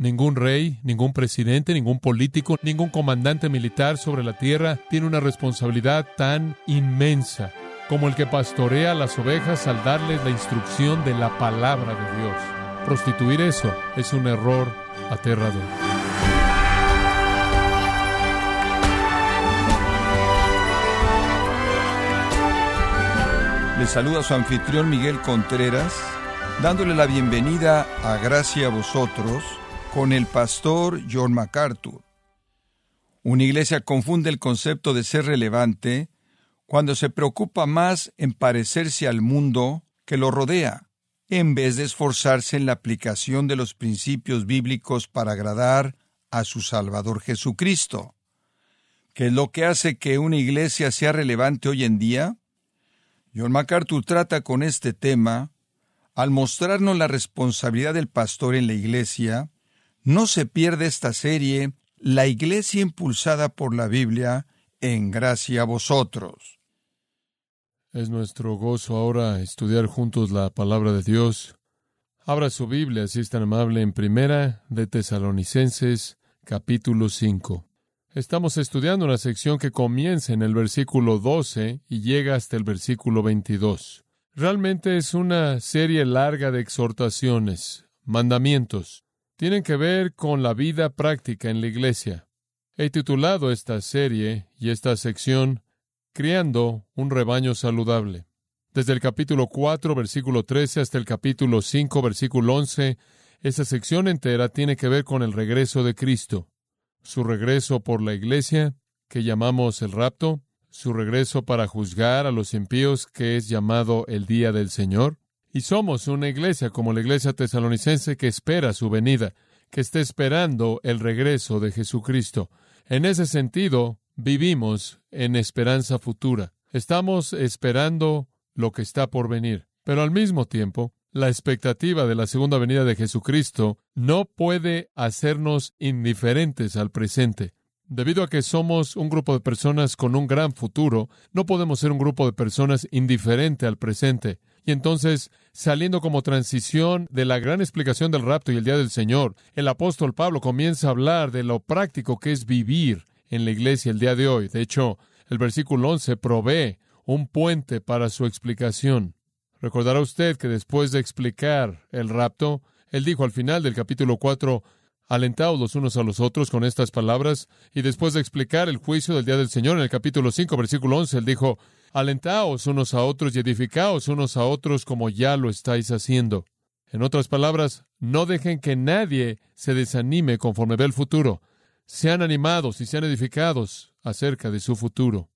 Ningún rey, ningún presidente, ningún político, ningún comandante militar sobre la tierra tiene una responsabilidad tan inmensa como el que pastorea las ovejas al darles la instrucción de la palabra de Dios. Prostituir eso es un error aterrador. Le saluda su anfitrión Miguel Contreras, dándole la bienvenida a Gracia a vosotros con el pastor John MacArthur. Una iglesia confunde el concepto de ser relevante cuando se preocupa más en parecerse al mundo que lo rodea, en vez de esforzarse en la aplicación de los principios bíblicos para agradar a su Salvador Jesucristo. ¿Qué es lo que hace que una iglesia sea relevante hoy en día? John MacArthur trata con este tema al mostrarnos la responsabilidad del pastor en la iglesia. No se pierde esta serie, La iglesia impulsada por la Biblia, en gracia a vosotros. Es nuestro gozo ahora estudiar juntos la palabra de Dios. Abra su Biblia, si es tan amable, en Primera de Tesalonicenses, capítulo 5. Estamos estudiando una sección que comienza en el versículo 12 y llega hasta el versículo 22. Realmente es una serie larga de exhortaciones, mandamientos. Tienen que ver con la vida práctica en la iglesia. He titulado esta serie y esta sección Criando un rebaño saludable. Desde el capítulo 4, versículo 13 hasta el capítulo 5, versículo 11, esta sección entera tiene que ver con el regreso de Cristo su regreso por la iglesia, que llamamos el rapto, su regreso para juzgar a los impíos, que es llamado el día del Señor. Y somos una iglesia como la iglesia tesalonicense que espera su venida, que está esperando el regreso de Jesucristo. En ese sentido, vivimos en esperanza futura. Estamos esperando lo que está por venir. Pero al mismo tiempo, la expectativa de la segunda venida de Jesucristo no puede hacernos indiferentes al presente. Debido a que somos un grupo de personas con un gran futuro, no podemos ser un grupo de personas indiferente al presente. Y entonces, saliendo como transición de la gran explicación del rapto y el día del Señor, el apóstol Pablo comienza a hablar de lo práctico que es vivir en la iglesia el día de hoy. De hecho, el versículo 11 provee un puente para su explicación. Recordará usted que después de explicar el rapto, él dijo al final del capítulo 4, alentaos los unos a los otros con estas palabras, y después de explicar el juicio del día del Señor en el capítulo 5, versículo 11, él dijo, alentaos unos a otros y edificaos unos a otros como ya lo estáis haciendo. En otras palabras, no dejen que nadie se desanime conforme ve el futuro. Sean animados y sean edificados acerca de su futuro.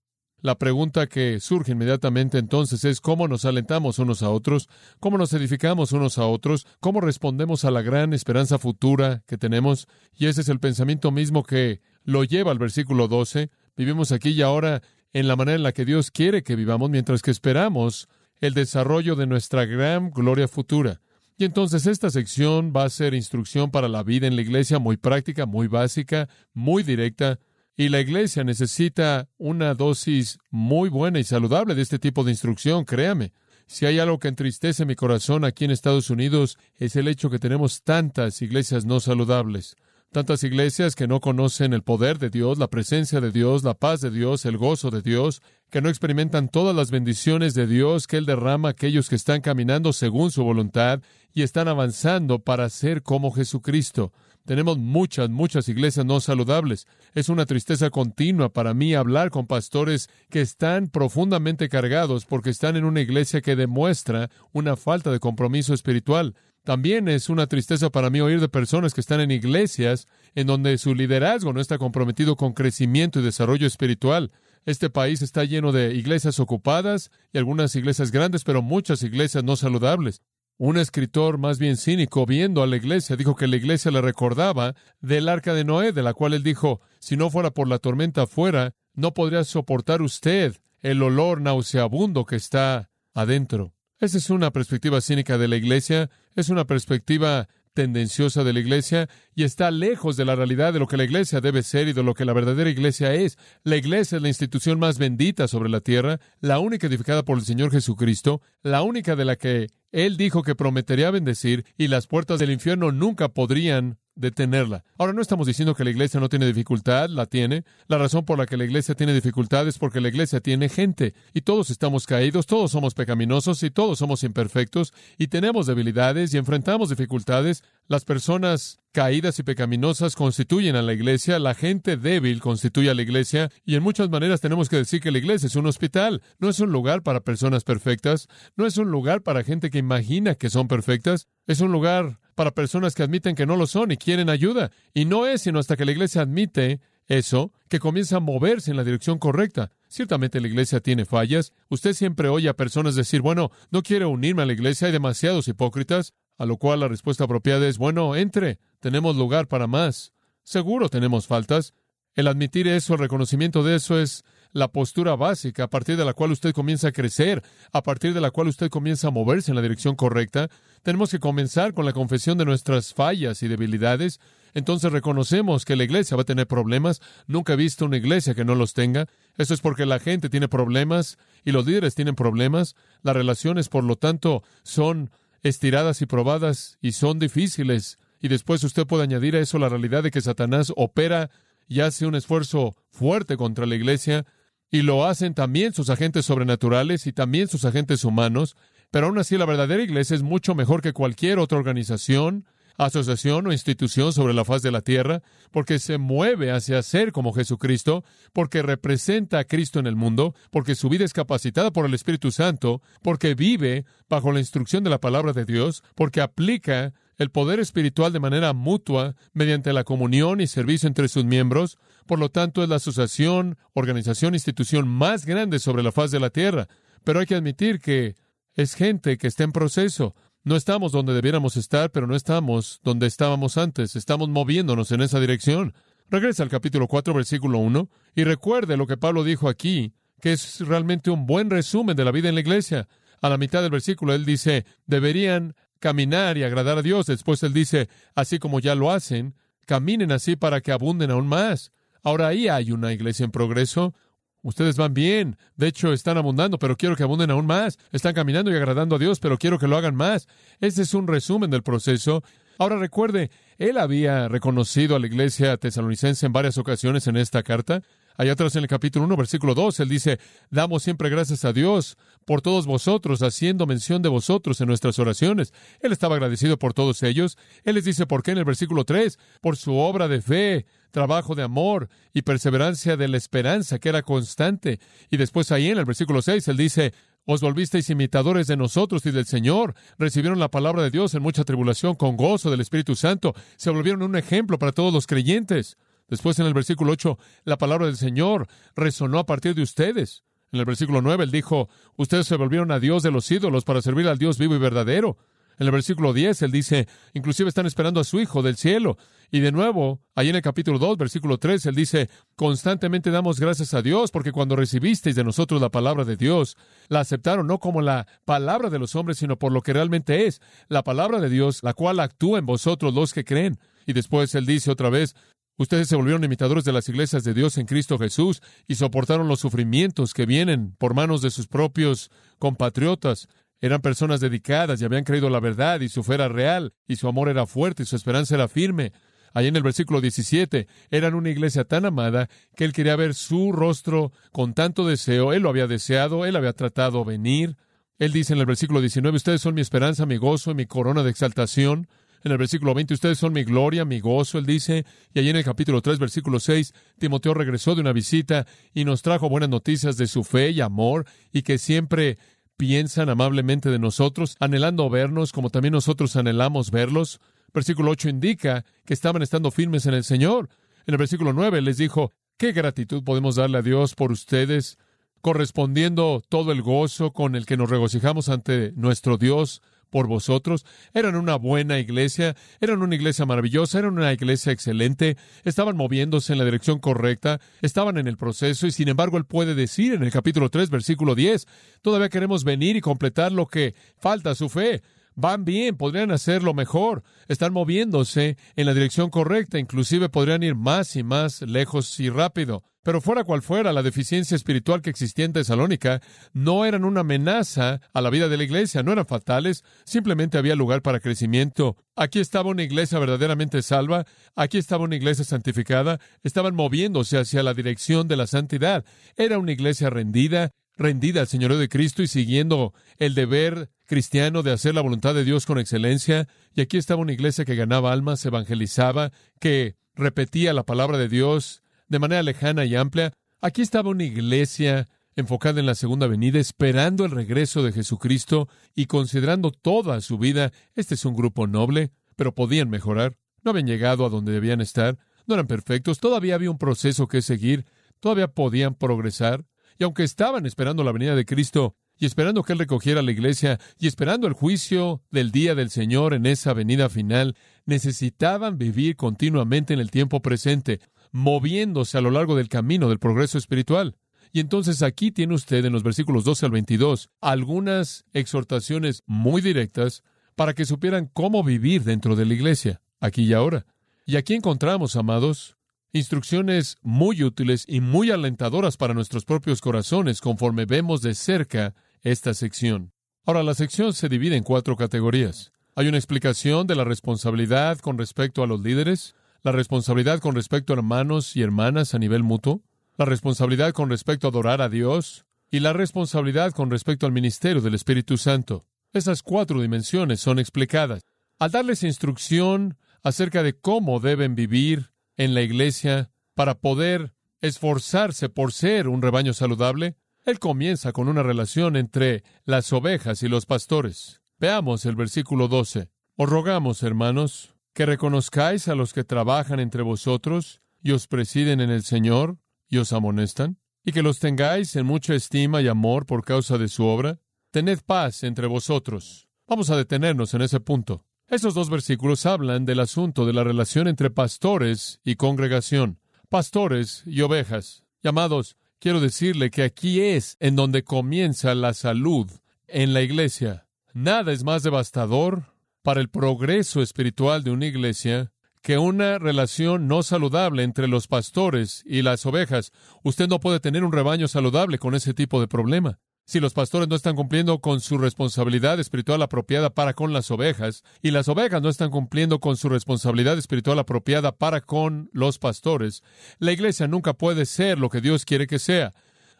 La pregunta que surge inmediatamente entonces es cómo nos alentamos unos a otros, cómo nos edificamos unos a otros, cómo respondemos a la gran esperanza futura que tenemos. Y ese es el pensamiento mismo que lo lleva al versículo 12. Vivimos aquí y ahora en la manera en la que Dios quiere que vivamos mientras que esperamos el desarrollo de nuestra gran gloria futura. Y entonces esta sección va a ser instrucción para la vida en la iglesia muy práctica, muy básica, muy directa, y la iglesia necesita una dosis muy buena y saludable de este tipo de instrucción, créame. Si hay algo que entristece mi corazón aquí en Estados Unidos es el hecho que tenemos tantas iglesias no saludables, tantas iglesias que no conocen el poder de Dios, la presencia de Dios, la paz de Dios, el gozo de Dios, que no experimentan todas las bendiciones de Dios que Él derrama a aquellos que están caminando según su voluntad y están avanzando para ser como Jesucristo. Tenemos muchas, muchas iglesias no saludables. Es una tristeza continua para mí hablar con pastores que están profundamente cargados porque están en una iglesia que demuestra una falta de compromiso espiritual. También es una tristeza para mí oír de personas que están en iglesias en donde su liderazgo no está comprometido con crecimiento y desarrollo espiritual. Este país está lleno de iglesias ocupadas y algunas iglesias grandes, pero muchas iglesias no saludables. Un escritor más bien cínico, viendo a la iglesia, dijo que la iglesia le recordaba del arca de Noé, de la cual él dijo, si no fuera por la tormenta afuera, no podría soportar usted el olor nauseabundo que está adentro. Esa es una perspectiva cínica de la iglesia, es una perspectiva tendenciosa de la iglesia y está lejos de la realidad de lo que la iglesia debe ser y de lo que la verdadera iglesia es. La iglesia es la institución más bendita sobre la tierra, la única edificada por el Señor Jesucristo, la única de la que Él dijo que prometería bendecir y las puertas del infierno nunca podrían detenerla. Ahora, no estamos diciendo que la iglesia no tiene dificultad, la tiene. La razón por la que la iglesia tiene dificultad es porque la iglesia tiene gente. Y todos estamos caídos, todos somos pecaminosos y todos somos imperfectos y tenemos debilidades y enfrentamos dificultades. Las personas caídas y pecaminosas constituyen a la iglesia, la gente débil constituye a la iglesia y en muchas maneras tenemos que decir que la iglesia es un hospital, no es un lugar para personas perfectas, no es un lugar para gente que imagina que son perfectas, es un lugar para personas que admiten que no lo son y quieren ayuda. Y no es sino hasta que la iglesia admite eso que comienza a moverse en la dirección correcta. Ciertamente la iglesia tiene fallas. Usted siempre oye a personas decir, bueno, no quiero unirme a la iglesia, hay demasiados hipócritas, a lo cual la respuesta apropiada es, bueno, entre, tenemos lugar para más. Seguro tenemos faltas. El admitir eso, el reconocimiento de eso es la postura básica a partir de la cual usted comienza a crecer, a partir de la cual usted comienza a moverse en la dirección correcta. Tenemos que comenzar con la confesión de nuestras fallas y debilidades. Entonces reconocemos que la iglesia va a tener problemas. Nunca he visto una iglesia que no los tenga. Eso es porque la gente tiene problemas y los líderes tienen problemas. Las relaciones, por lo tanto, son estiradas y probadas y son difíciles. Y después usted puede añadir a eso la realidad de que Satanás opera y hace un esfuerzo fuerte contra la iglesia y lo hacen también sus agentes sobrenaturales y también sus agentes humanos, pero aún así la verdadera iglesia es mucho mejor que cualquier otra organización, asociación o institución sobre la faz de la tierra, porque se mueve hacia ser como Jesucristo, porque representa a Cristo en el mundo, porque su vida es capacitada por el Espíritu Santo, porque vive bajo la instrucción de la palabra de Dios, porque aplica el poder espiritual de manera mutua mediante la comunión y servicio entre sus miembros. Por lo tanto, es la asociación, organización, institución más grande sobre la faz de la tierra. Pero hay que admitir que es gente que está en proceso. No estamos donde debiéramos estar, pero no estamos donde estábamos antes. Estamos moviéndonos en esa dirección. Regresa al capítulo 4, versículo 1, y recuerde lo que Pablo dijo aquí, que es realmente un buen resumen de la vida en la iglesia. A la mitad del versículo él dice, deberían caminar y agradar a Dios. Después él dice, así como ya lo hacen, caminen así para que abunden aún más. Ahora ahí hay una iglesia en progreso. Ustedes van bien, de hecho están abundando, pero quiero que abunden aún más. Están caminando y agradando a Dios, pero quiero que lo hagan más. Este es un resumen del proceso. Ahora recuerde, él había reconocido a la iglesia tesalonicense en varias ocasiones en esta carta. Hay otras en el capítulo 1, versículo 2, él dice, damos siempre gracias a Dios por todos vosotros, haciendo mención de vosotros en nuestras oraciones. Él estaba agradecido por todos ellos. Él les dice por qué en el versículo 3, por su obra de fe, trabajo de amor y perseverancia de la esperanza, que era constante. Y después ahí en el versículo 6, él dice, os volvisteis imitadores de nosotros y del Señor. Recibieron la palabra de Dios en mucha tribulación, con gozo del Espíritu Santo. Se volvieron un ejemplo para todos los creyentes. Después en el versículo 8, la palabra del Señor resonó a partir de ustedes. En el versículo 9, él dijo, ustedes se volvieron a Dios de los ídolos para servir al Dios vivo y verdadero. En el versículo 10, él dice, inclusive están esperando a su Hijo del cielo. Y de nuevo, ahí en el capítulo 2, versículo 3, él dice, constantemente damos gracias a Dios porque cuando recibisteis de nosotros la palabra de Dios, la aceptaron no como la palabra de los hombres, sino por lo que realmente es, la palabra de Dios, la cual actúa en vosotros los que creen. Y después él dice otra vez, Ustedes se volvieron imitadores de las iglesias de Dios en Cristo Jesús y soportaron los sufrimientos que vienen por manos de sus propios compatriotas. Eran personas dedicadas y habían creído la verdad y su fe era real y su amor era fuerte y su esperanza era firme. Allí en el versículo 17, eran una iglesia tan amada que él quería ver su rostro con tanto deseo. Él lo había deseado, él había tratado venir. Él dice en el versículo 19, ustedes son mi esperanza, mi gozo y mi corona de exaltación. En el versículo 20, ustedes son mi gloria, mi gozo, él dice. Y allí en el capítulo 3, versículo 6, Timoteo regresó de una visita y nos trajo buenas noticias de su fe y amor y que siempre piensan amablemente de nosotros, anhelando vernos como también nosotros anhelamos verlos. Versículo 8 indica que estaban estando firmes en el Señor. En el versículo 9 les dijo, ¿qué gratitud podemos darle a Dios por ustedes, correspondiendo todo el gozo con el que nos regocijamos ante nuestro Dios por vosotros. Eran una buena iglesia, eran una iglesia maravillosa, eran una iglesia excelente, estaban moviéndose en la dirección correcta, estaban en el proceso y sin embargo él puede decir en el capítulo 3, versículo 10, todavía queremos venir y completar lo que falta a su fe. Van bien, podrían hacerlo mejor, están moviéndose en la dirección correcta, inclusive podrían ir más y más lejos y rápido. Pero fuera cual fuera la deficiencia espiritual que existía en Tesalónica, no eran una amenaza a la vida de la iglesia, no eran fatales, simplemente había lugar para crecimiento. Aquí estaba una iglesia verdaderamente salva, aquí estaba una iglesia santificada, estaban moviéndose hacia la dirección de la santidad. Era una iglesia rendida, rendida al Señor de Cristo y siguiendo el deber cristiano de hacer la voluntad de Dios con excelencia. Y aquí estaba una iglesia que ganaba almas, evangelizaba, que repetía la palabra de Dios de manera lejana y amplia. Aquí estaba una iglesia enfocada en la segunda venida, esperando el regreso de Jesucristo y considerando toda su vida. Este es un grupo noble, pero podían mejorar. No habían llegado a donde debían estar, no eran perfectos, todavía había un proceso que seguir, todavía podían progresar. Y aunque estaban esperando la venida de Cristo, y esperando que Él recogiera la iglesia, y esperando el juicio del día del Señor en esa venida final, necesitaban vivir continuamente en el tiempo presente, moviéndose a lo largo del camino del progreso espiritual. Y entonces aquí tiene usted en los versículos 12 al 22 algunas exhortaciones muy directas para que supieran cómo vivir dentro de la iglesia, aquí y ahora. Y aquí encontramos, amados, instrucciones muy útiles y muy alentadoras para nuestros propios corazones conforme vemos de cerca esta sección. Ahora, la sección se divide en cuatro categorías. Hay una explicación de la responsabilidad con respecto a los líderes, la responsabilidad con respecto a hermanos y hermanas a nivel mutuo, la responsabilidad con respecto a adorar a Dios y la responsabilidad con respecto al ministerio del Espíritu Santo. Esas cuatro dimensiones son explicadas. Al darles instrucción acerca de cómo deben vivir en la iglesia para poder esforzarse por ser un rebaño saludable, él comienza con una relación entre las ovejas y los pastores. Veamos el versículo 12. Os rogamos, hermanos, que reconozcáis a los que trabajan entre vosotros y os presiden en el Señor y os amonestan, y que los tengáis en mucha estima y amor por causa de su obra. Tened paz entre vosotros. Vamos a detenernos en ese punto. Estos dos versículos hablan del asunto de la relación entre pastores y congregación, pastores y ovejas. Llamados, quiero decirle que aquí es en donde comienza la salud en la iglesia. Nada es más devastador para el progreso espiritual de una iglesia que una relación no saludable entre los pastores y las ovejas. Usted no puede tener un rebaño saludable con ese tipo de problema. Si los pastores no están cumpliendo con su responsabilidad espiritual apropiada para con las ovejas, y las ovejas no están cumpliendo con su responsabilidad espiritual apropiada para con los pastores, la iglesia nunca puede ser lo que Dios quiere que sea.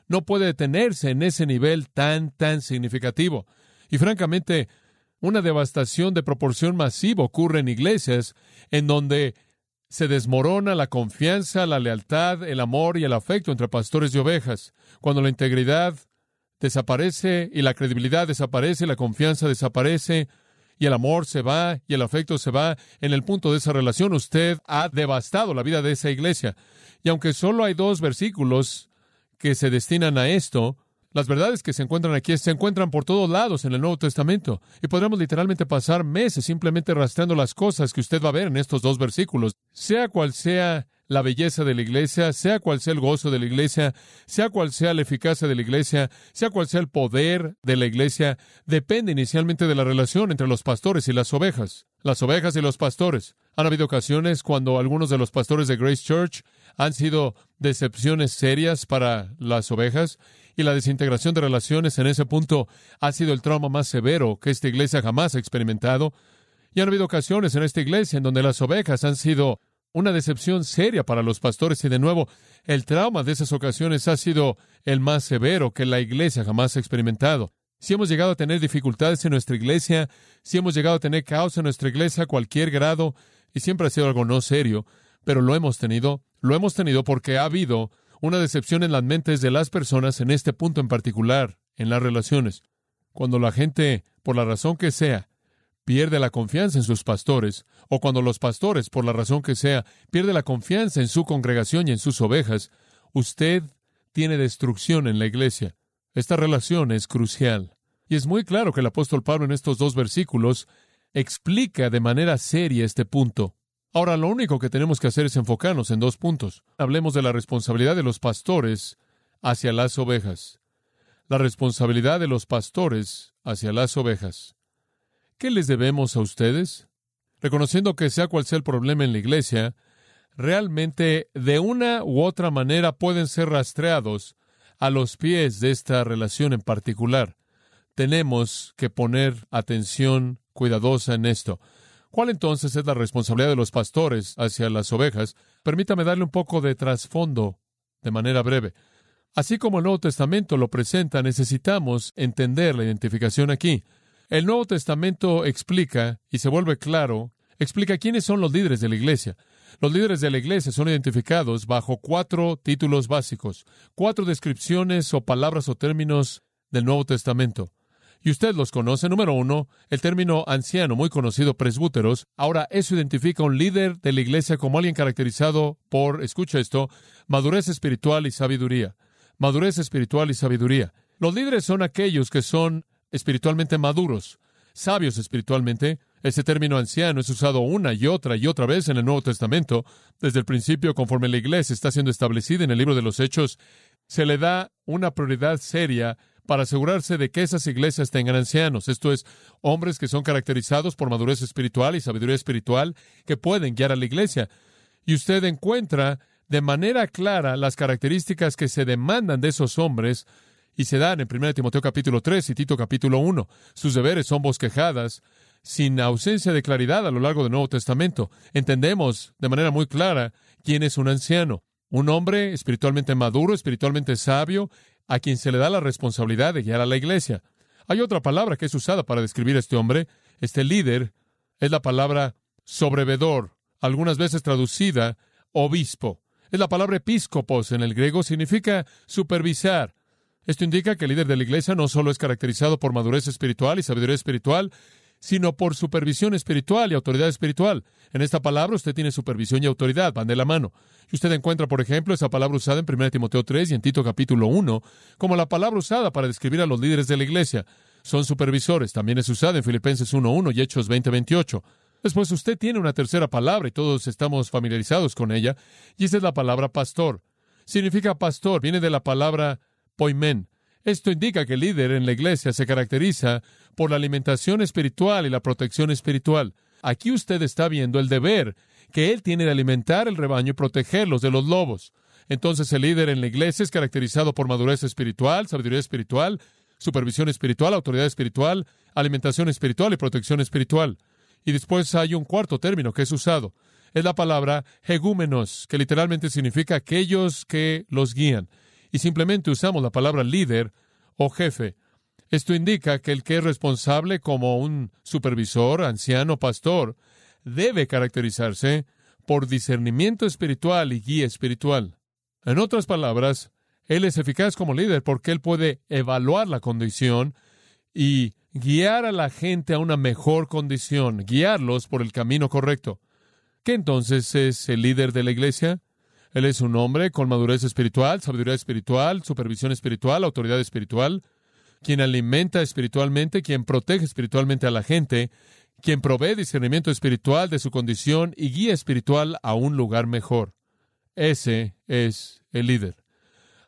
No puede detenerse en ese nivel tan, tan significativo. Y francamente, una devastación de proporción masiva ocurre en iglesias en donde se desmorona la confianza, la lealtad, el amor y el afecto entre pastores y ovejas, cuando la integridad desaparece y la credibilidad desaparece, la confianza desaparece y el amor se va y el afecto se va. En el punto de esa relación usted ha devastado la vida de esa iglesia. Y aunque solo hay dos versículos que se destinan a esto, las verdades que se encuentran aquí se encuentran por todos lados en el Nuevo Testamento. Y podríamos literalmente pasar meses simplemente rastreando las cosas que usted va a ver en estos dos versículos. Sea cual sea la belleza de la iglesia, sea cual sea el gozo de la iglesia, sea cual sea la eficacia de la iglesia, sea cual sea el poder de la iglesia, depende inicialmente de la relación entre los pastores y las ovejas. Las ovejas y los pastores. Han habido ocasiones cuando algunos de los pastores de Grace Church han sido decepciones serias para las ovejas y la desintegración de relaciones en ese punto ha sido el trauma más severo que esta iglesia jamás ha experimentado. Y han habido ocasiones en esta iglesia en donde las ovejas han sido una decepción seria para los pastores y de nuevo el trauma de esas ocasiones ha sido el más severo que la iglesia jamás ha experimentado. Si hemos llegado a tener dificultades en nuestra iglesia, si hemos llegado a tener caos en nuestra iglesia a cualquier grado, y siempre ha sido algo no serio, pero lo hemos tenido, lo hemos tenido porque ha habido una decepción en las mentes de las personas en este punto en particular, en las relaciones. Cuando la gente, por la razón que sea, pierde la confianza en sus pastores, o cuando los pastores, por la razón que sea, pierde la confianza en su congregación y en sus ovejas, usted tiene destrucción en la iglesia. Esta relación es crucial. Y es muy claro que el apóstol Pablo en estos dos versículos explica de manera seria este punto. Ahora, lo único que tenemos que hacer es enfocarnos en dos puntos. Hablemos de la responsabilidad de los pastores hacia las ovejas. La responsabilidad de los pastores hacia las ovejas. ¿Qué les debemos a ustedes? Reconociendo que sea cual sea el problema en la iglesia, realmente de una u otra manera pueden ser rastreados a los pies de esta relación en particular. Tenemos que poner atención cuidadosa en esto. ¿Cuál entonces es la responsabilidad de los pastores hacia las ovejas? Permítame darle un poco de trasfondo de manera breve. Así como el Nuevo Testamento lo presenta, necesitamos entender la identificación aquí. El Nuevo Testamento explica, y se vuelve claro, explica quiénes son los líderes de la iglesia. Los líderes de la iglesia son identificados bajo cuatro títulos básicos, cuatro descripciones o palabras o términos del Nuevo Testamento. Y usted los conoce. Número uno, el término anciano, muy conocido, presbúteros. Ahora, eso identifica a un líder de la iglesia como alguien caracterizado por, escucha esto, madurez espiritual y sabiduría. Madurez espiritual y sabiduría. Los líderes son aquellos que son espiritualmente maduros, sabios espiritualmente. Ese término anciano es usado una y otra y otra vez en el Nuevo Testamento. Desde el principio, conforme la iglesia está siendo establecida en el libro de los Hechos, se le da una prioridad seria para asegurarse de que esas iglesias tengan ancianos, esto es, hombres que son caracterizados por madurez espiritual y sabiduría espiritual que pueden guiar a la iglesia. Y usted encuentra de manera clara las características que se demandan de esos hombres y se dan en 1 Timoteo capítulo 3 y Tito capítulo 1. Sus deberes son bosquejadas, sin ausencia de claridad a lo largo del Nuevo Testamento. Entendemos de manera muy clara quién es un anciano. Un hombre espiritualmente maduro, espiritualmente sabio, a quien se le da la responsabilidad de guiar a la iglesia. Hay otra palabra que es usada para describir a este hombre, este líder, es la palabra sobrevedor, algunas veces traducida obispo. Es la palabra episcopos en el griego, significa supervisar. Esto indica que el líder de la iglesia no solo es caracterizado por madurez espiritual y sabiduría espiritual, sino por supervisión espiritual y autoridad espiritual. En esta palabra usted tiene supervisión y autoridad, van de la mano. Y usted encuentra, por ejemplo, esa palabra usada en 1 Timoteo 3 y en Tito capítulo 1 como la palabra usada para describir a los líderes de la iglesia. Son supervisores. También es usada en Filipenses 1.1 y Hechos 20.28. Después usted tiene una tercera palabra y todos estamos familiarizados con ella, y esa es la palabra pastor. Significa pastor, viene de la palabra poimen, esto indica que el líder en la iglesia se caracteriza por la alimentación espiritual y la protección espiritual. Aquí usted está viendo el deber que él tiene de alimentar el rebaño y protegerlos de los lobos. Entonces el líder en la iglesia es caracterizado por madurez espiritual, sabiduría espiritual, supervisión espiritual, autoridad espiritual, alimentación espiritual y protección espiritual. Y después hay un cuarto término que es usado. Es la palabra hegúmenos, que literalmente significa aquellos que los guían y simplemente usamos la palabra líder o jefe. Esto indica que el que es responsable como un supervisor, anciano, pastor, debe caracterizarse por discernimiento espiritual y guía espiritual. En otras palabras, él es eficaz como líder porque él puede evaluar la condición y guiar a la gente a una mejor condición, guiarlos por el camino correcto. ¿Qué entonces es el líder de la iglesia? Él es un hombre con madurez espiritual, sabiduría espiritual, supervisión espiritual, autoridad espiritual, quien alimenta espiritualmente, quien protege espiritualmente a la gente, quien provee discernimiento espiritual de su condición y guía espiritual a un lugar mejor. Ese es el líder.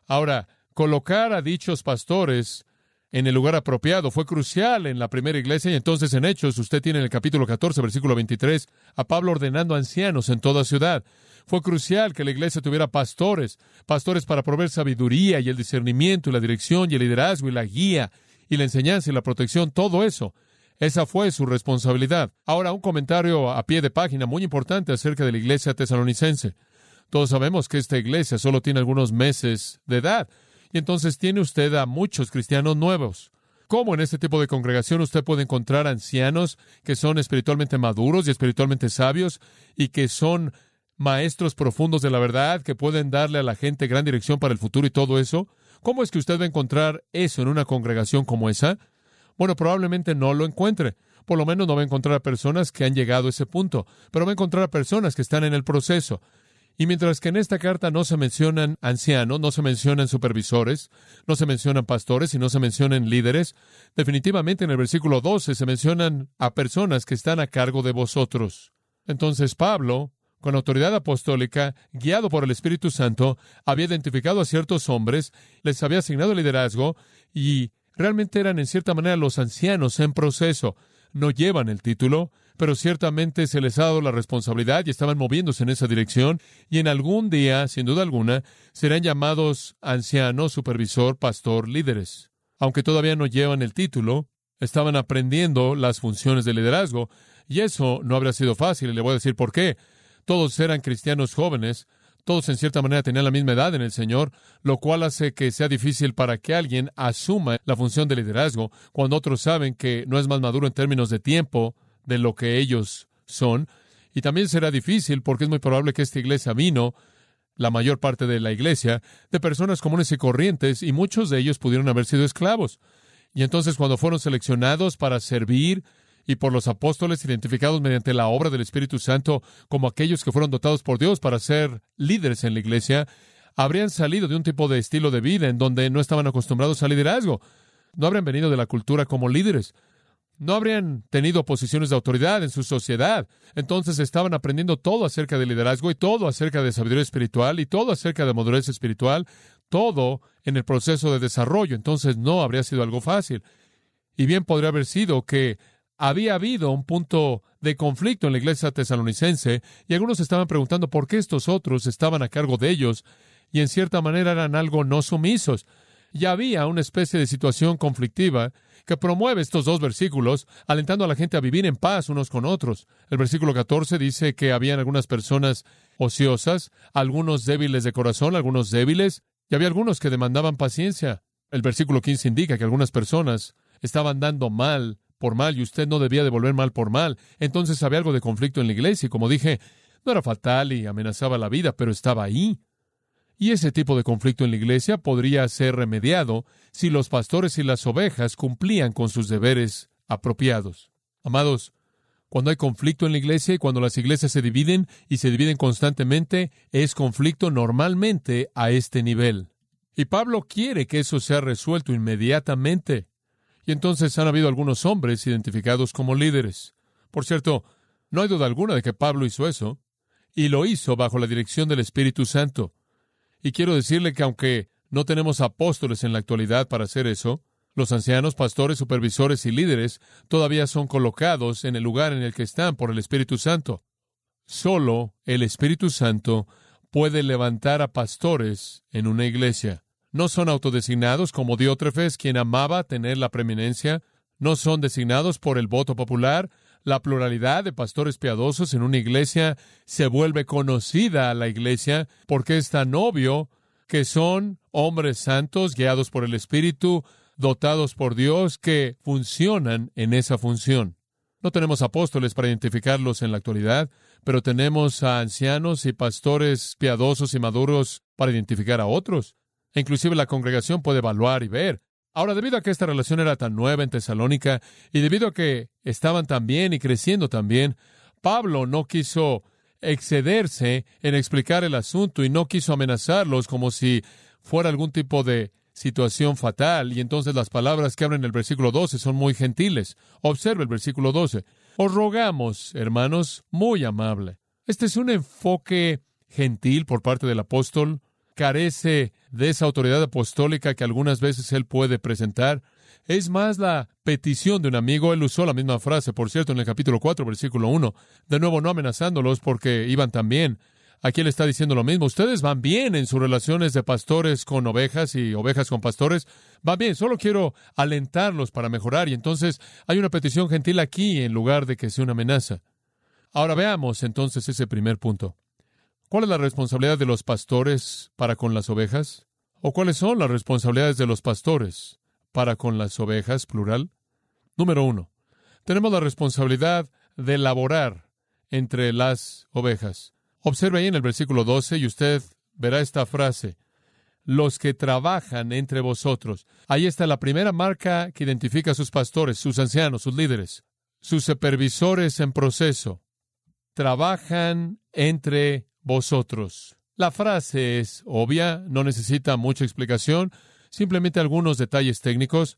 Ahora, colocar a dichos pastores en el lugar apropiado fue crucial en la primera iglesia y entonces en Hechos usted tiene en el capítulo 14, versículo 23, a Pablo ordenando ancianos en toda ciudad. Fue crucial que la iglesia tuviera pastores, pastores para proveer sabiduría y el discernimiento y la dirección y el liderazgo y la guía y la enseñanza y la protección, todo eso. Esa fue su responsabilidad. Ahora, un comentario a pie de página muy importante acerca de la iglesia tesalonicense. Todos sabemos que esta iglesia solo tiene algunos meses de edad, y entonces tiene usted a muchos cristianos nuevos. ¿Cómo en este tipo de congregación usted puede encontrar ancianos que son espiritualmente maduros y espiritualmente sabios y que son maestros profundos de la verdad que pueden darle a la gente gran dirección para el futuro y todo eso? ¿Cómo es que usted va a encontrar eso en una congregación como esa? Bueno, probablemente no lo encuentre. Por lo menos no va a encontrar a personas que han llegado a ese punto, pero va a encontrar a personas que están en el proceso. Y mientras que en esta carta no se mencionan ancianos, no se mencionan supervisores, no se mencionan pastores y no se mencionan líderes, definitivamente en el versículo 12 se mencionan a personas que están a cargo de vosotros. Entonces Pablo con autoridad apostólica, guiado por el Espíritu Santo, había identificado a ciertos hombres, les había asignado liderazgo y realmente eran en cierta manera los ancianos en proceso. no llevan el título, pero ciertamente se les ha dado la responsabilidad y estaban moviéndose en esa dirección, y en algún día, sin duda alguna, serán llamados ancianos, supervisor, pastor, líderes. Aunque todavía no llevan el título, estaban aprendiendo las funciones de liderazgo, y eso no habría sido fácil, y le voy a decir por qué. Todos eran cristianos jóvenes, todos en cierta manera tenían la misma edad en el Señor, lo cual hace que sea difícil para que alguien asuma la función de liderazgo cuando otros saben que no es más maduro en términos de tiempo de lo que ellos son. Y también será difícil porque es muy probable que esta iglesia vino, la mayor parte de la iglesia, de personas comunes y corrientes, y muchos de ellos pudieron haber sido esclavos. Y entonces cuando fueron seleccionados para servir y por los apóstoles identificados mediante la obra del Espíritu Santo como aquellos que fueron dotados por Dios para ser líderes en la iglesia, habrían salido de un tipo de estilo de vida en donde no estaban acostumbrados al liderazgo. No habrían venido de la cultura como líderes. No habrían tenido posiciones de autoridad en su sociedad. Entonces estaban aprendiendo todo acerca del liderazgo y todo acerca de sabiduría espiritual y todo acerca de madurez espiritual, todo en el proceso de desarrollo. Entonces no habría sido algo fácil. Y bien podría haber sido que había habido un punto de conflicto en la iglesia tesalonicense y algunos estaban preguntando por qué estos otros estaban a cargo de ellos y en cierta manera eran algo no sumisos. Y había una especie de situación conflictiva que promueve estos dos versículos, alentando a la gente a vivir en paz unos con otros. El versículo 14 dice que habían algunas personas ociosas, algunos débiles de corazón, algunos débiles, y había algunos que demandaban paciencia. El versículo 15 indica que algunas personas estaban dando mal por mal y usted no debía devolver mal por mal. Entonces había algo de conflicto en la iglesia y como dije, no era fatal y amenazaba la vida, pero estaba ahí. Y ese tipo de conflicto en la iglesia podría ser remediado si los pastores y las ovejas cumplían con sus deberes apropiados. Amados, cuando hay conflicto en la iglesia y cuando las iglesias se dividen y se dividen constantemente, es conflicto normalmente a este nivel. Y Pablo quiere que eso sea resuelto inmediatamente. Y entonces han habido algunos hombres identificados como líderes. Por cierto, no hay duda alguna de que Pablo hizo eso, y lo hizo bajo la dirección del Espíritu Santo. Y quiero decirle que aunque no tenemos apóstoles en la actualidad para hacer eso, los ancianos, pastores, supervisores y líderes todavía son colocados en el lugar en el que están por el Espíritu Santo. Solo el Espíritu Santo puede levantar a pastores en una iglesia. No son autodesignados como Diótrefes, quien amaba tener la preeminencia. No son designados por el voto popular. La pluralidad de pastores piadosos en una iglesia se vuelve conocida a la iglesia porque es tan obvio que son hombres santos guiados por el Espíritu, dotados por Dios, que funcionan en esa función. No tenemos apóstoles para identificarlos en la actualidad, pero tenemos a ancianos y pastores piadosos y maduros para identificar a otros. E inclusive la congregación puede evaluar y ver. Ahora, debido a que esta relación era tan nueva en Tesalónica y debido a que estaban tan bien y creciendo también, Pablo no quiso excederse en explicar el asunto y no quiso amenazarlos como si fuera algún tipo de situación fatal. Y entonces las palabras que abren el versículo 12 son muy gentiles. Observe el versículo 12. Os rogamos, hermanos, muy amable. Este es un enfoque gentil por parte del apóstol carece de esa autoridad apostólica que algunas veces él puede presentar. Es más la petición de un amigo. Él usó la misma frase, por cierto, en el capítulo 4, versículo 1. De nuevo, no amenazándolos porque iban tan bien. Aquí él está diciendo lo mismo. Ustedes van bien en sus relaciones de pastores con ovejas y ovejas con pastores. Van bien. Solo quiero alentarlos para mejorar. Y entonces hay una petición gentil aquí en lugar de que sea una amenaza. Ahora veamos entonces ese primer punto. ¿Cuál es la responsabilidad de los pastores para con las ovejas? ¿O cuáles son las responsabilidades de los pastores para con las ovejas, plural? Número uno, tenemos la responsabilidad de laborar entre las ovejas. Observe ahí en el versículo 12 y usted verá esta frase, los que trabajan entre vosotros. Ahí está la primera marca que identifica a sus pastores, sus ancianos, sus líderes, sus supervisores en proceso. Trabajan entre vosotros. La frase es obvia, no necesita mucha explicación, simplemente algunos detalles técnicos.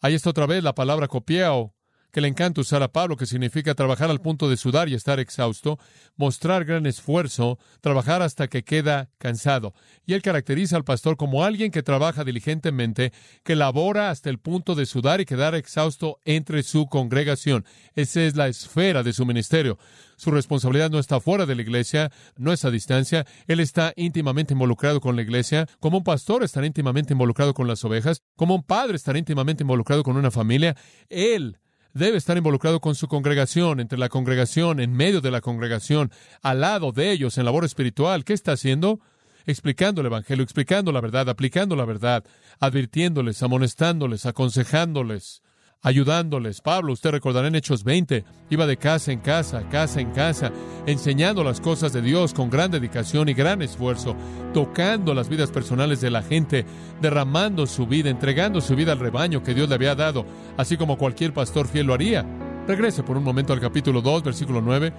Ahí está otra vez la palabra copiao, que le encanta usar a Pablo, que significa trabajar al punto de sudar y estar exhausto, mostrar gran esfuerzo, trabajar hasta que queda cansado. Y él caracteriza al pastor como alguien que trabaja diligentemente, que labora hasta el punto de sudar y quedar exhausto entre su congregación. Esa es la esfera de su ministerio. Su responsabilidad no está fuera de la iglesia, no es a distancia. Él está íntimamente involucrado con la iglesia. Como un pastor estará íntimamente involucrado con las ovejas. Como un padre estará íntimamente involucrado con una familia. Él debe estar involucrado con su congregación, entre la congregación, en medio de la congregación, al lado de ellos, en labor espiritual. ¿Qué está haciendo? explicando el Evangelio, explicando la verdad, aplicando la verdad, advirtiéndoles, amonestándoles, aconsejándoles, ayudándoles. Pablo, usted recordará en Hechos 20, iba de casa en casa, casa en casa, enseñando las cosas de Dios con gran dedicación y gran esfuerzo, tocando las vidas personales de la gente, derramando su vida, entregando su vida al rebaño que Dios le había dado, así como cualquier pastor fiel lo haría. Regrese por un momento al capítulo 2, versículo 9,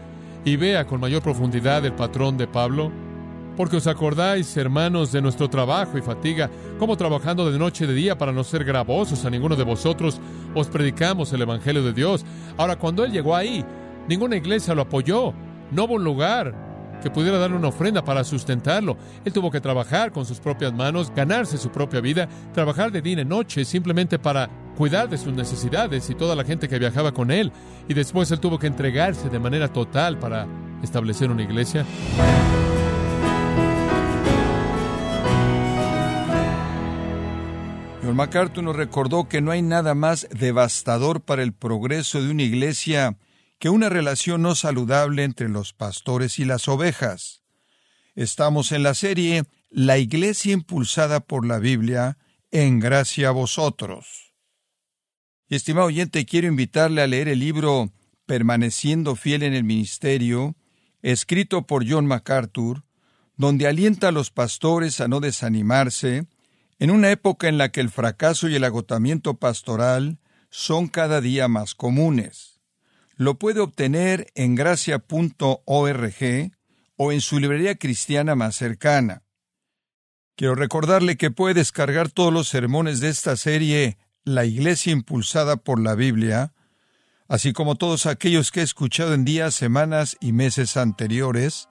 y vea con mayor profundidad el patrón de Pablo porque os acordáis, hermanos, de nuestro trabajo y fatiga, como trabajando de noche y de día para no ser gravosos a ninguno de vosotros, os predicamos el Evangelio de Dios. Ahora, cuando él llegó ahí, ninguna iglesia lo apoyó, no hubo un lugar que pudiera darle una ofrenda para sustentarlo. Él tuvo que trabajar con sus propias manos, ganarse su propia vida, trabajar de día y noche simplemente para cuidar de sus necesidades y toda la gente que viajaba con él. Y después él tuvo que entregarse de manera total para establecer una iglesia. John MacArthur nos recordó que no hay nada más devastador para el progreso de una iglesia que una relación no saludable entre los pastores y las ovejas. Estamos en la serie La iglesia impulsada por la Biblia, en gracia a vosotros. Y estimado oyente, quiero invitarle a leer el libro Permaneciendo fiel en el ministerio, escrito por John MacArthur, donde alienta a los pastores a no desanimarse, en una época en la que el fracaso y el agotamiento pastoral son cada día más comunes. Lo puede obtener en gracia.org o en su librería cristiana más cercana. Quiero recordarle que puede descargar todos los sermones de esta serie La Iglesia impulsada por la Biblia, así como todos aquellos que he escuchado en días, semanas y meses anteriores,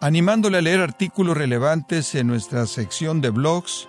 animándole a leer artículos relevantes en nuestra sección de blogs